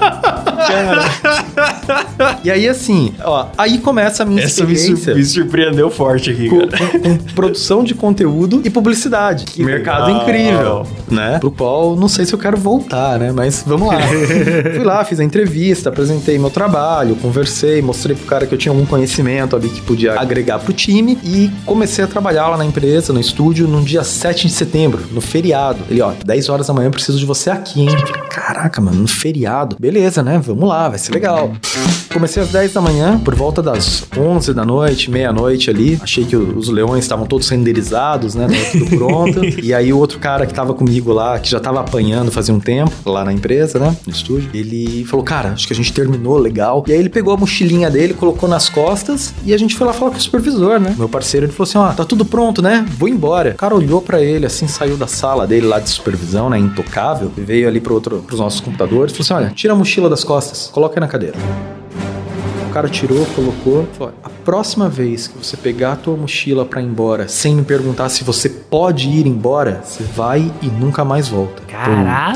E aí, assim, ó, aí começa a minha Essa me, experiência me surpreendeu forte aqui, com, cara. com- produção de conteúdo e publicidade. Que mercado legal. incrível, né? Pro qual não sei se eu quero voltar, né? Mas vamos lá. *laughs* Fui lá, fiz a entrevista, apresentei meu trabalho, conversei, mostrei pro cara que eu tinha algum conhecimento ali que podia agregar pro time e comecei a trabalhar lá na empresa, no estúdio, no dia 7 de setembro, no feriado. Ele, ó, 10 horas da manhã eu preciso de você aqui, hein? Caraca, mano, no feriado. Beleza, né? Vamos lá, vai ser legal. Boom. Comecei às 10 da manhã, por volta das 11 da noite, meia-noite ali. Achei que os leões estavam todos renderizados, né? Tava tudo pronto. *laughs* e aí o outro cara que tava comigo lá, que já tava apanhando fazia um tempo, lá na empresa, né? No estúdio, ele falou, cara, acho que a gente terminou legal. E aí ele pegou a mochilinha dele, colocou nas costas e a gente foi lá falar com o supervisor, né? Meu parceiro, ele falou assim, ó, tá tudo pronto, né? Vou embora. O cara olhou pra ele, assim, saiu da sala dele lá de supervisão, né? Intocável. E veio ali pro outro, pros nossos computadores. Falou assim, olha, tira a mochila das costas, coloca aí na cadeira. O cara tirou, colocou. A próxima vez que você pegar a tua mochila pra ir embora, sem me perguntar se você pode ir embora, você vai e nunca mais volta. Caralho!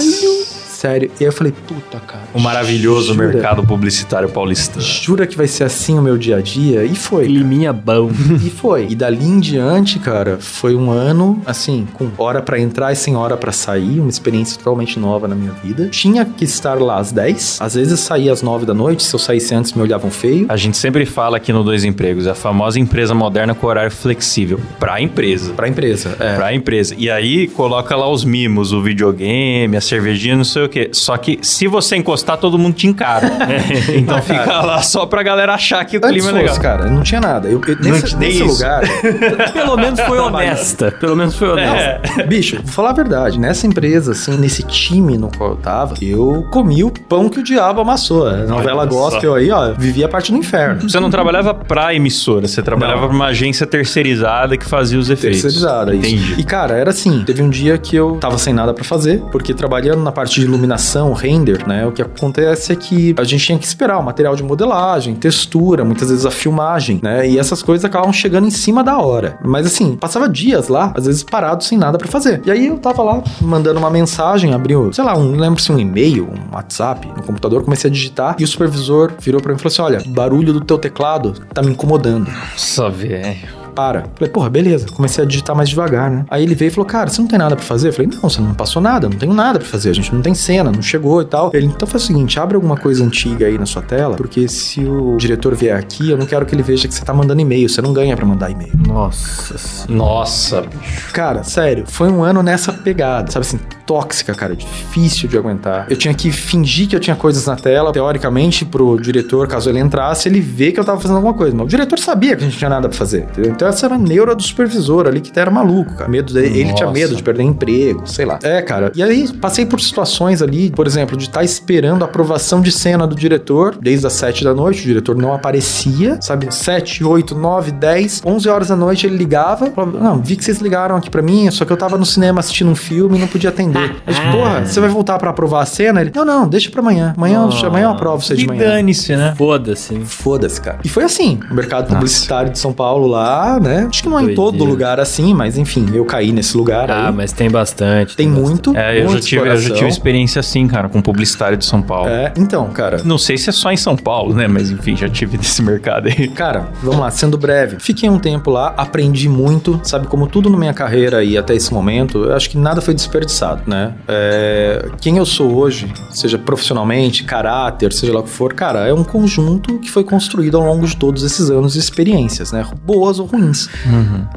Sério. E aí eu falei, puta, cara. O maravilhoso jura? mercado publicitário paulistano. Jura que vai ser assim o meu dia a dia? E foi. Climinha bom. *laughs* E foi. E dali em diante, cara, foi um ano, assim, com hora pra entrar e sem hora pra sair, uma experiência totalmente nova na minha vida. Tinha que estar lá às 10, às vezes saía às 9 da noite, se eu saísse antes me olhavam feio. A gente sempre fala aqui no Dois Empregos, é a famosa empresa moderna com horário flexível. Pra empresa. Pra empresa, é. Pra empresa. E aí coloca lá os mimos, o videogame, a cervejinha, não sei o quê. Só que se você encostar, todo mundo te encara. *laughs* então fica lá só pra galera achar que o Antes clima é legal. fosse, cara, não tinha nada. Eu, eu- Não nesse, isso. lugar, *laughs* Pelo menos foi honesta. Pelo menos foi honesta. bicho, vou falar a verdade. Nessa empresa, assim, nesse time no qual eu tava, eu comi o pão que o diabo amassou. A novela gospel aí, ó, vivia a parte do inferno. Você não trabalhava pra emissora, você trabalhava Não. pra uma agência terceirizada que fazia os efeitos. Terceirizada, isso. Entendi. E, cara, era assim. Teve um dia que eu tava sem nada pra fazer, porque trabalhando na parte de iluminação, render, né? O que acontece é que a gente tinha que esperar o material de modelagem, textura, muitas vezes a filmagem, né? E essas coisas acabavam chegando em cima da hora. Mas assim, passava dias lá, às vezes parado sem nada pra fazer. E aí eu tava lá mandando uma mensagem, abriu, sei lá, um, lembro se um e-mail, um WhatsApp no computador, comecei a digitar e o supervisor virou pra mim e falou assim: "Olha, barulho do teu teclado tá me incomodando". Nossa, velho. Para. Falei, porra, beleza. Comecei a digitar mais devagar, né? Aí ele veio e falou, cara, você não tem nada pra fazer? Eu falei, não, você não passou nada, não tenho nada pra fazer. A gente não tem cena, não chegou e tal. Ele, então faz o seguinte, abre alguma coisa antiga aí na sua tela, porque se o diretor vier aqui, eu não quero que ele veja que você tá mandando e-mail. Você não ganha pra mandar e-mail. Nossa. Nossa, bicho. Cara, sério, foi um ano nessa pegada, sabe assim, tóxica, cara, difícil de aguentar. Eu tinha que fingir que eu tinha coisas na tela, teoricamente, pro diretor, caso ele entrasse, ele vê que eu tava fazendo alguma coisa. Mas o diretor sabia que a gente não tinha nada pra fazer, entendeu? Então essa era a neura do supervisor ali, que era maluco, cara. Medo dele, ele tinha Nossa. medo de perder emprego, sei lá. É, cara. E aí passei por situações ali, por exemplo, de estar esperando a aprovação de cena do diretor, desde as 7 da noite, o diretor não aparecia, sabe? 7, 8, 9, 10, 11 horas da noite ele ligava, falava, não, vi que vocês ligaram aqui pra mim, só que eu tava no cinema assistindo um filme e não podia atender. Aí, tipo, porra, você vai voltar pra aprovar a cena? Ele, não, não, deixa pra amanhã. Amanhã, eu- amanhã eu aprovo você de E manhã. dane-se, né? Foda-se. Foda-se, cara. E foi assim, o mercado publicitário de São Paulo lá, né? Acho que não é em todo Doideira. lugar assim, mas enfim, eu caí nesse lugar Ah, aí. mas tem bastante. Tem muito, É, eu já, muito tive, eu já exploração. tive experiência assim, cara, com publicitário de São Paulo. É, então, cara, Não sei se é só em São Paulo, né? Mas enfim, já tive *laughs* desse mercado aí. Cara, vamos lá, sendo breve. Fiquei um tempo lá, aprendi muito, sabe? Como tudo na minha carreira e até esse momento, eu acho que nada foi desperdiçado, né? É, quem eu sou hoje, seja profissionalmente, caráter, seja lá o que for, cara, é um conjunto que foi construído ao longo de todos esses anos de experiências, né? Boas ou ruins.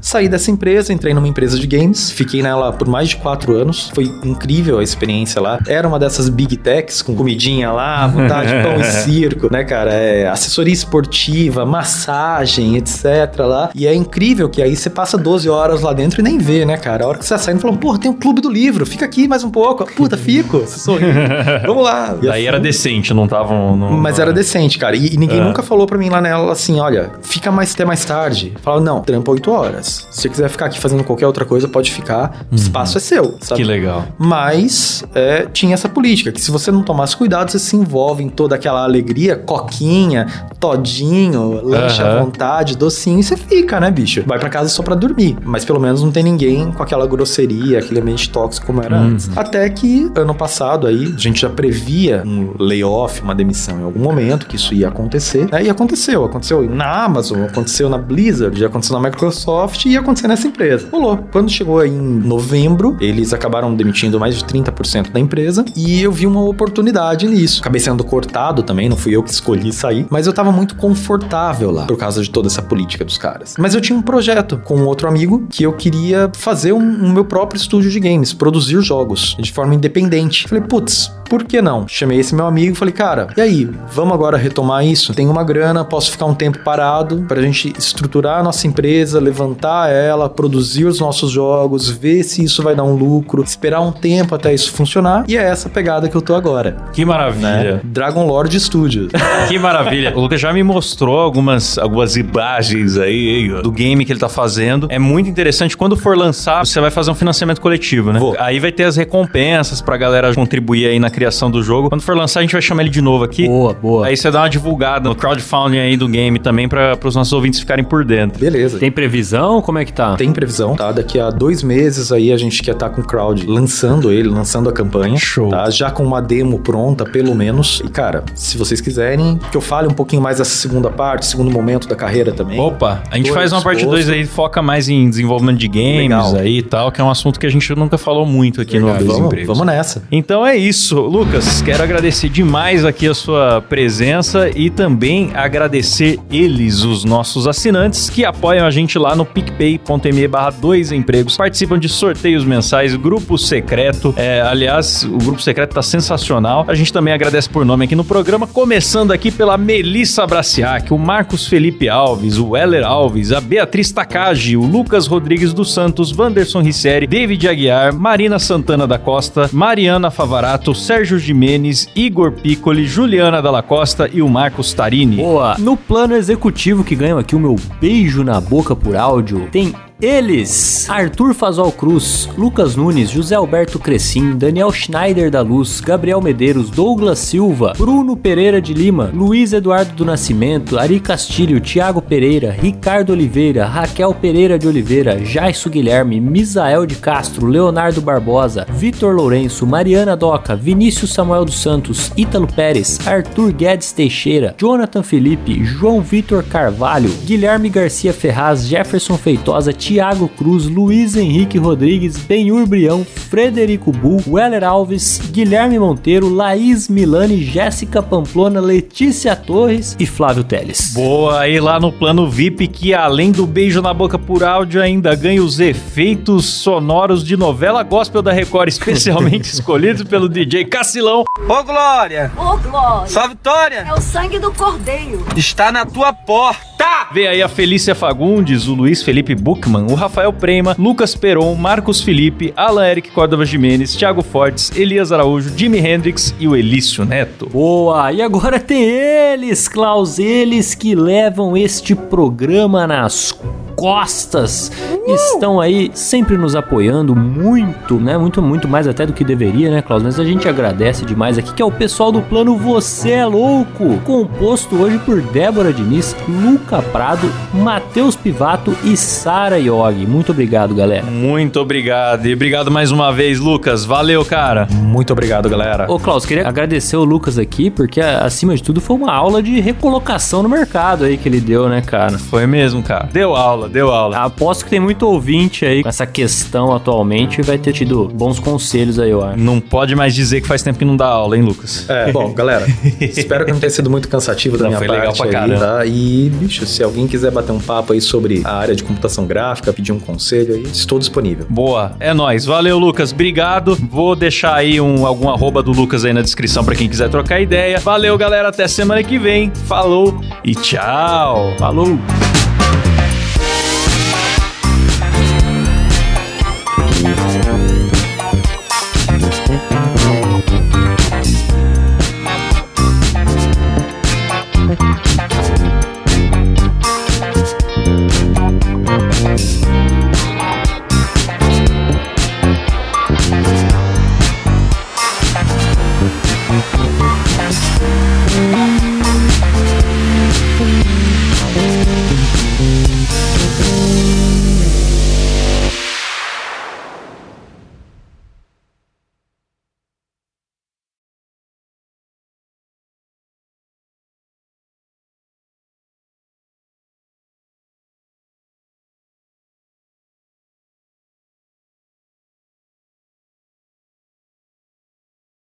Saí dessa empresa, entrei numa empresa de games, fiquei nela por mais de quatro anos. Foi incrível a experiência lá. Era uma dessas big techs com comidinha lá, vontade de pão e *laughs* circo, né, cara? É, assessoria esportiva, massagem, etc. lá. E é incrível que aí você passa 12 horas lá dentro e nem vê, né, cara? A hora que você sai, fala, porra, tem um clube do livro, fica aqui mais um pouco. Puta, fico, você sorri. *laughs* Vamos lá. E Daí a era decente, não estavam. mas era decente, cara. E, e ninguém É. nunca falou pra mim lá nela assim: olha, fica mais até mais tarde. Falava, não, trampa 8 horas. Se você quiser ficar aqui fazendo qualquer outra coisa, pode ficar. O espaço é seu, sabe? Que legal. Mas é, tinha essa política, que se você não tomasse cuidado, você se envolve em toda aquela alegria, coquinha, todinho, lanche à Aham. vontade, docinho, e você fica, né, bicho? Vai pra casa só pra dormir. Mas pelo menos não tem ninguém com aquela grosseria, aquele ambiente tóxico como era antes. Até que ano passado aí, a gente já previa um layoff, uma demissão em algum momento, que isso ia acontecer. Né? E aconteceu. Aconteceu na Amazon, aconteceu na Blizzard, já aconteceu na Microsoft e ia acontecer nessa empresa. Rolou. Quando chegou em novembro, eles acabaram demitindo mais de 30% da empresa e eu vi uma oportunidade nisso. Acabei sendo cortado também, não fui eu que escolhi sair, mas eu tava muito confortável lá por causa de toda essa política dos caras. Mas eu tinha um projeto com um outro amigo que eu queria fazer um, um meu próprio estúdio de games, produzir jogos de forma independente. Falei, putz, por que não? Chamei esse meu amigo e falei, cara, e aí, vamos agora retomar isso? Tenho uma grana, posso ficar um tempo parado pra gente estruturar a nossa empresa, levantar ela, produzir os nossos jogos, ver se isso vai dar um lucro, esperar um tempo até isso funcionar. E é essa pegada que eu tô agora, Que maravilha. né? Dragon Lord Studios. *laughs* Que maravilha. O Lucas já me mostrou algumas, algumas imagens aí do game que ele tá fazendo. É muito interessante. Quando for lançar, você vai fazer um financiamento coletivo, né? Vou. Aí vai ter as recompensas pra galera contribuir aí na criação do jogo. Quando for lançar, a gente vai chamar ele de novo aqui. Boa, boa. Aí você dá uma divulgada no crowdfunding aí do game também para os nossos ouvintes ficarem por dentro. Beleza. Tem previsão? Como é que tá? Tem previsão, tá? Daqui a dois meses aí a gente quer estar com o crowd lançando ele, lançando a campanha. Show. Tá? Já com uma demo pronta, pelo menos. E, cara, se vocês quiserem que eu fale um pouquinho mais dessa segunda parte, segundo momento da carreira também. Opa, a gente Tô faz uma parte disposto. 2 aí, foca mais em desenvolvimento de games Legal. aí e tal, que é um assunto que a gente nunca falou muito aqui no Dois vamos, vamos nessa. Então é isso, Lucas. Quero agradecer demais aqui a sua presença e também agradecer eles, os nossos assinantes, que apoiam a gente lá no picpay.me barra dois empregos, participam de sorteios mensais, grupo secreto. É, aliás, o grupo secreto tá sensacional. A gente também agradece por nome aqui no programa, começando aqui pela Melissa Braciac, o Marcos Felipe Alves, o Weller Alves, a Beatriz Takagi, o Lucas Rodrigues dos Santos, Wanderson Risseri, David Aguiar, Marina Santana da Costa, Mariana Favarato, Sérgio Jimenez, Igor Piccoli, Juliana Dalla Costa e o Marcos Tarini. Boa. No plano executivo que ganho aqui o meu beijo na boca por áudio, tem eles: Arthur Fazol Cruz, Lucas Nunes, José Alberto Crescim, Daniel Schneider da Luz, Gabriel Medeiros, Douglas Silva, Bruno Pereira de Lima, Luiz Eduardo do Nascimento, Ari Castilho, Tiago Pereira, Ricardo Oliveira, Raquel Pereira de Oliveira, Jaisso Guilherme, Misael de Castro, Leonardo Barbosa, Vitor Lourenço, Mariana Doca, Vinícius Samuel dos Santos, Ítalo Pérez, Arthur Guedes Teixeira, Jonathan Felipe, João Vitor Carvalho, Guilherme Garcia Ferraz, Jefferson Feitosa, Tiago Cruz, Luiz Henrique Rodrigues, Benhur Brião, Frederico Bull, Weller Alves, Guilherme Monteiro, Laís Milani, Jéssica Pamplona, Letícia Torres e Flávio Teles. Boa, aí lá no plano VIP que além do beijo na boca por áudio ainda ganha os efeitos sonoros de novela gospel da Record, *laughs* especialmente escolhidos pelo DJ Cacilão. Ô Glória, Ô, Glória, sua vitória é o sangue do cordeiro. está na tua porta. Vê aí a Felícia Fagundes, o Luiz Felipe Buchmann, o Rafael Prema, Lucas Peron, Marcos Felipe, Alan Eric Córdova Jimenez, Thiago Fortes, Elias Araújo, Jimi Hendrix e o Elício Neto. Boa! E agora tem eles, Klaus, eles que levam este programa nas costas. Estão aí sempre nos apoiando muito, né? Muito, muito mais até do que deveria, né, Klaus? Mas a gente agradece demais aqui, que é o pessoal do plano Você é Louco, composto hoje por Débora Diniz, Luca Prado, Matheus Pivato e Sara Yogi. Muito obrigado, galera. Muito obrigado. E obrigado mais uma vez, Lucas. Valeu, cara. Muito obrigado, galera. Ô, Klaus, queria agradecer o Lucas aqui, porque acima de tudo foi uma aula de recolocação no mercado aí que ele deu, né, cara? Foi mesmo, cara. Deu aula, deu aula. Aposto que tem muito ouvinte aí com essa questão atualmente e vai ter tido bons conselhos aí, eu acho. Não pode mais dizer que faz tempo que não dá aula, hein, Lucas? É, bom, galera, *laughs* espero que não tenha sido muito cansativo da Não, minha foi parte legal pra aí, caramba. tá? E, bicho, se alguém quiser bater um papo aí sobre a área de computação gráfica, pedir um conselho aí, estou disponível. Boa, é nóis. Valeu, Lucas. Obrigado. Vou deixar aí um, algum arroba do Lucas aí na descrição pra quem quiser trocar ideia. Valeu, galera. Até semana que vem. Falou e tchau. Falou!